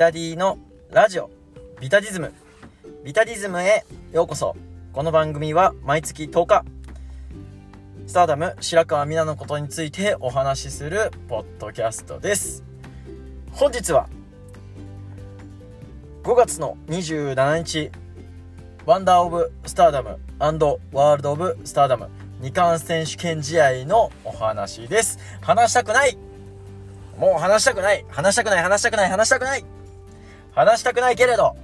タディのラジオ。ビタディズム。ビタディズムへようこそ。この番組は毎月10日スターダム白川美奈のことについてお話しするポッドキャストです。本日は5月の27日ワンダーオブスターダムワールドオブスターダム2冠選手権試合のお話です。話したくない。もう話したくない。話したくない。話したくない。話したくない。話したくないけれど。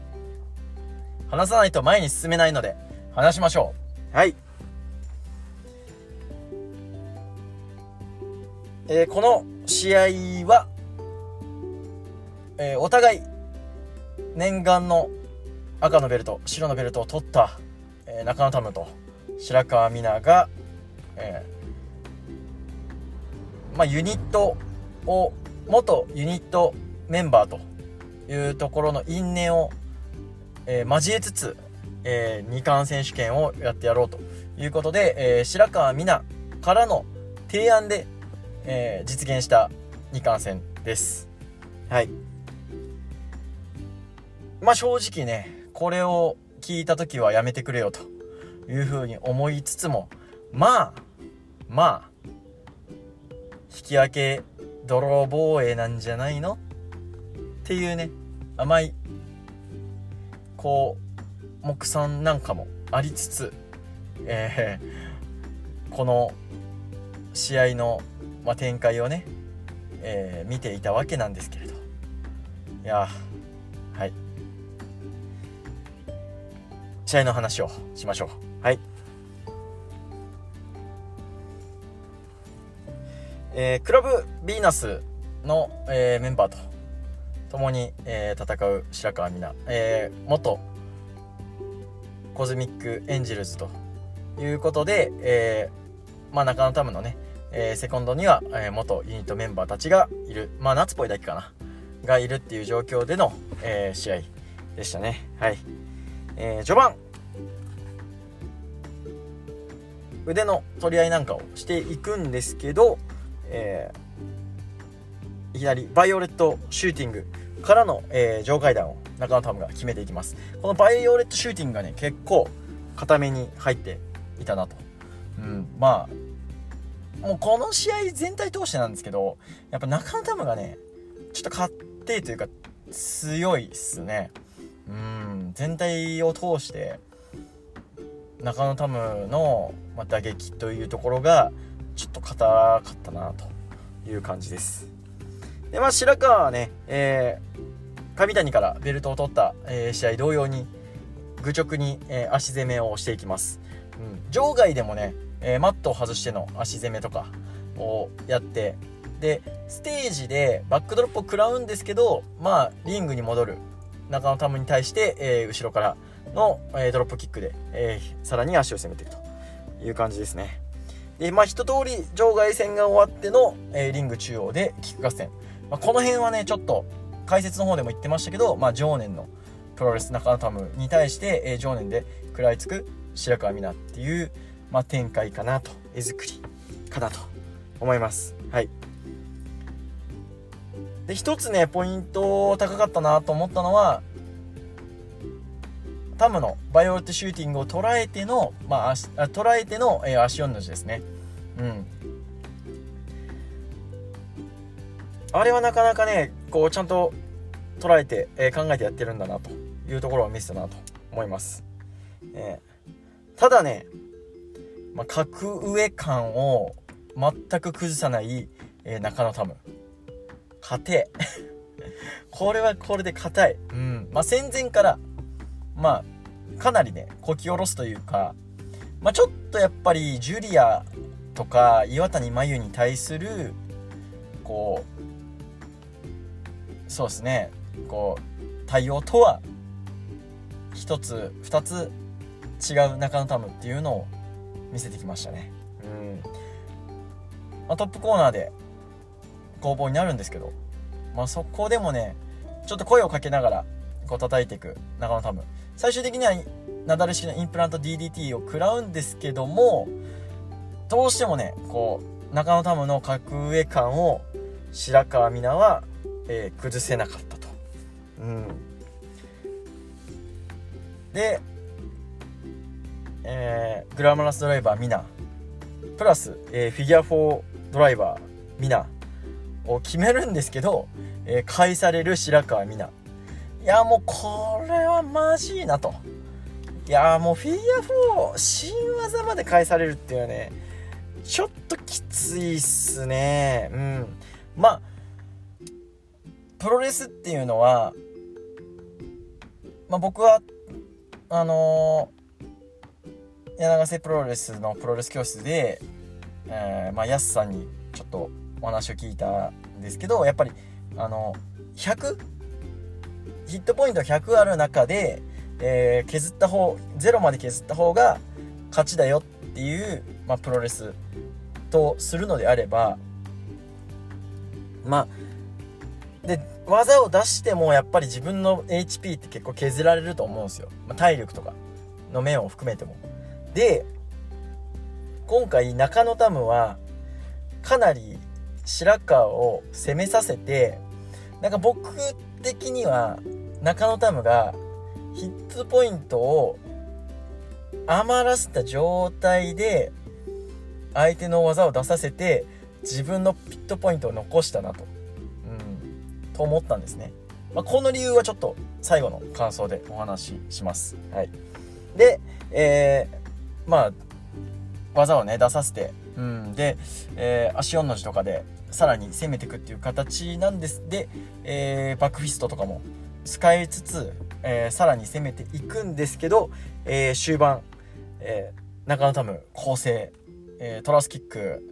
話さないと前に進めないので話しましょう。はい。えー、この試合は、えー、お互い念願の赤のベルト白のベルトを取った、えー、中野タムと白川美奈が、えまあ、ユニットを元ユニットメンバーというところの因縁を、えー、交えつつ、えー、2冠選手権をやってやろうということで、えー、白川美奈からの提案で、えー、実現した2冠戦です。はい。まあ正直ね、これを聞いた時はやめてくれよというふうに思いつつも、まあ、まあ、引き分け泥防衛なんじゃないのっていうね甘いこう目算なんかもありつつ、えー、この試合の、まあ、展開をね、えー、見ていたわけなんですけれど。いやはい。試合の話をしましょう。はい。えー、クラブヴィーナスの、えー、メンバーと共に、えー、戦う白川未奈、えー、元コズミックエンジェルズということで、えー、まあ、中野タムのね、えー、セコンドには、えー、元ユニットメンバーたちがいる、まあ、なつぽいだけかな、がいるっていう状況での、えー、試合でしたね。はい。えー、序盤、腕の取り合いなんかをしていくんですけど、えー、いきなりバイオレットシューティングからの、えー、場外弾を中野タムが決めていきます。このバイオレットシューティングがね結構固めに入っていたなと、うん、まあもうこの試合全体通してなんですけどやっぱ中野タムがねちょっと勝手というか強いっすね。うん全体を通して中野タムの、打撃というところがちょっと硬かったなという感じです。で、まあ、白川はね、えー、上谷からベルトを取った、えー、試合同様に、愚直に、えー、足攻めをしていきます。うん、場外でもね、えー、マットを外しての足攻めとかをやって、で、ステージでバックドロップを食らうんですけど、まあ、リングに戻る中野タムに対して、えー、後ろからの、えー、ドロップキックで、えー、さらに足を攻めていくという感じですね。で、まあ、一通り場外戦が終わっての、えー、リング中央でキック合戦。まあ、この辺はね、ちょっと解説の方でも言ってましたけど、まあ、常年のプロレス中野タムに対して、えー、情念で食らいつく白川未奈っていう、まあ、展開かなと、絵作りかなと思います。はい。で、一つね、ポイント高かったなと思ったのは、タムのバイオレットシューティングを捉えての、まあ、捉えての、えー、足4の字ですね。うん。あれはなかなかね、こう、ちゃんと捉えて、えー、考えてやってるんだなというところを見せたなと思います。えー、ただね、まあ、格上感を全く崩さない、えー、中野タム。硬え。これはこれで硬い。うん。まあ、戦前から、まあ、かなりね、こき下ろすというか、まあ、ちょっとやっぱり、ジュリアとか、岩谷真由に対する、こう、そうですね、こう、対応とは、一つ、二つ違う中野タムっていうのを見せてきましたね。うん。まあ、トップコーナーで攻防になるんですけど、まあ、そこでもね、ちょっと声をかけながら、こう叩いていく中野タム。最終的にはなだれ式のインプラント DDT を食らうんですけどもどうしてもねこう中野タムの格上感を白川美奈は、えー、崩せなかったと。うん。でえー、グラマラスドライバーミナ。プラス、えー、フィギュア4ドライバーミナを決めるんですけど、えー、返される白川ミナ。いやもうこれはマジいなと。いやもうフィギュア4新技まで返されるっていうのはねちょっときついっすね。うん。まあプロレスっていうのはまあ僕はあのー、柳瀬プロレスのプロレス教室で、えー、まあやすさんにちょっとお話を聞いたんですけどやっぱりあの 100? ヒットポイント100ある中で、えー、削った方0まで削った方が勝ちだよっていう、まあ、プロレスとするのであればまあ技を出してもやっぱり自分の HP って結構削られると思うんですよ、まあ、体力とかの面を含めても。で今回中野タムはかなり白川を攻めさせてなんか僕的には中野タムがヒットポイントを余らせた状態で相手の技を出させて自分のピットポイントを残したなと、と思ったんですね、まあ、この理由はちょっと最後の感想でお話しします、はい、で、えー、まあ技をね出させて、うん、で、えー、足4の字とかでさらに攻めていくっていう形なんです。で、えー、バックフィストとかも使いつつ、えー、さらに攻めていくんですけど、えー、終盤、えー、中野タム構成、えー、トラスキック、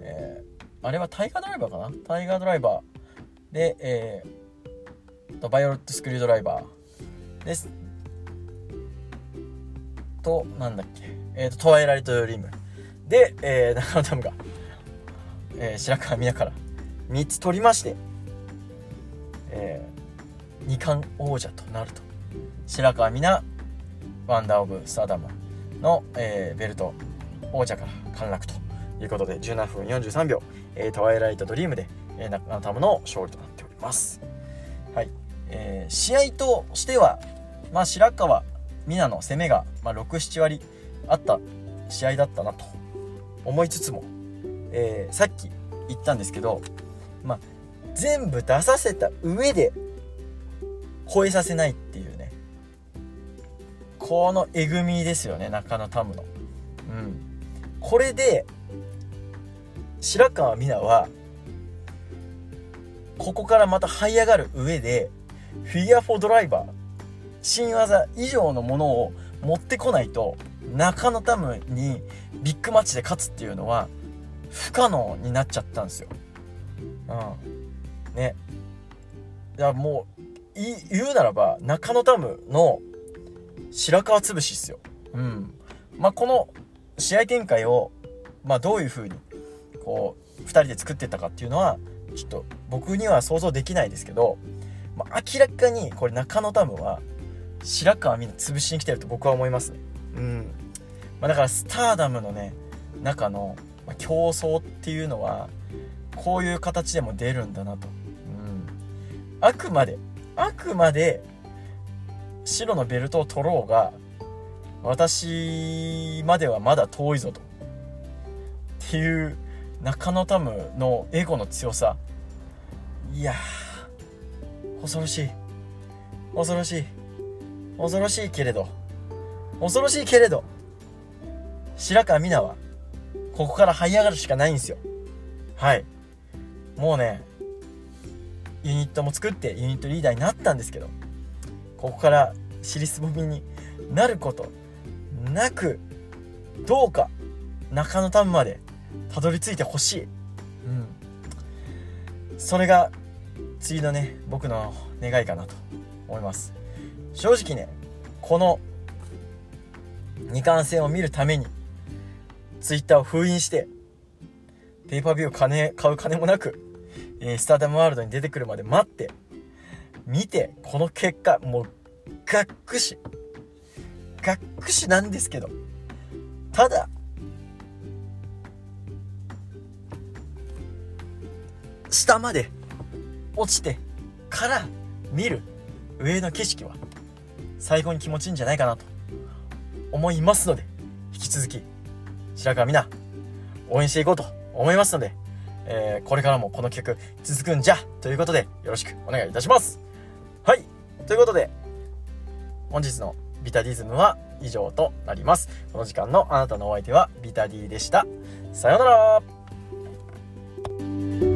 えー、あれはタイガードライバーかな？タイガードライバーで、えー、とバイオレットスクリュードライバーです。となんだっけ。え、ー、とトワイライトドリーム。で、えー、中野タムがえー、白川未奈から3つ取りまして、えー、2冠王者となると。白川未奈ワンダー・オブ・スターダムの、えー、ベルト王者から陥落ということで17分43秒、えー、トワイライト・ドリームで、えー、中野タムの勝利となっております。はい、えー、試合としては、まあ、白川美奈の攻めが、まあ、67割あった試合だったなと思いつつもえー、さっき言ったんですけど、まあ、全部出させた上で超えさせないっていうね。このえぐみですよね中野タムの。うん、これで白川美奈はここからまた這い上がる上でフィギュア4ドライバー新技以上のものを持ってこないと中野タムにビッグマッチで勝つっていうのは不可能になっちゃったんですよ。うん。ね。いや、もう、い言うならば、中野タムの白川潰しっすよ。うん。まあ、この試合展開を、まあ、どういう風に、こう、2人で作ってったかっていうのは、ちょっと僕には想像できないですけど、まあ、明らかにこれ中野タムは白川みんな潰しに来てると僕は思いますね。うん。まあ、だからスターダムのね、中の、競争っていうのはこういう形でも出るんだなと、うん、あくまであくまで白のベルトを取ろうが私まではまだ遠いぞとっていう中野タムのエゴの強さいや恐ろしい恐ろしい恐ろしいけれど恐ろしいけれど白川美奈はここから這い上がるしかないんですよ。はい。もうね、ユニットも作ってユニットリーダーになったんですけど、ここから尻すぼみになることなく、どうか中野タウンまでたどり着いてほしい。うん。それが次のね、僕の願いかなと思います。正直ね、この二冠戦を見るためにツイッターを封印して、ペーパービューを金、買う金もなく、えー、スターダムワールドに出てくるまで待って、見て、この結果、もう、がっくし。がっくしなんですけど、ただ、下まで落ちてから見る上の景色は最高に気持ちいいんじゃないかなと思いますので引き続き白川美奈応援していこうと思いますので、えー、これからもこの企画続くんじゃということでよろしくお願いいたします。はい。ということで本日のビタディズムは以上となります。この時間のあなたのお相手はビタディでした。さようなら。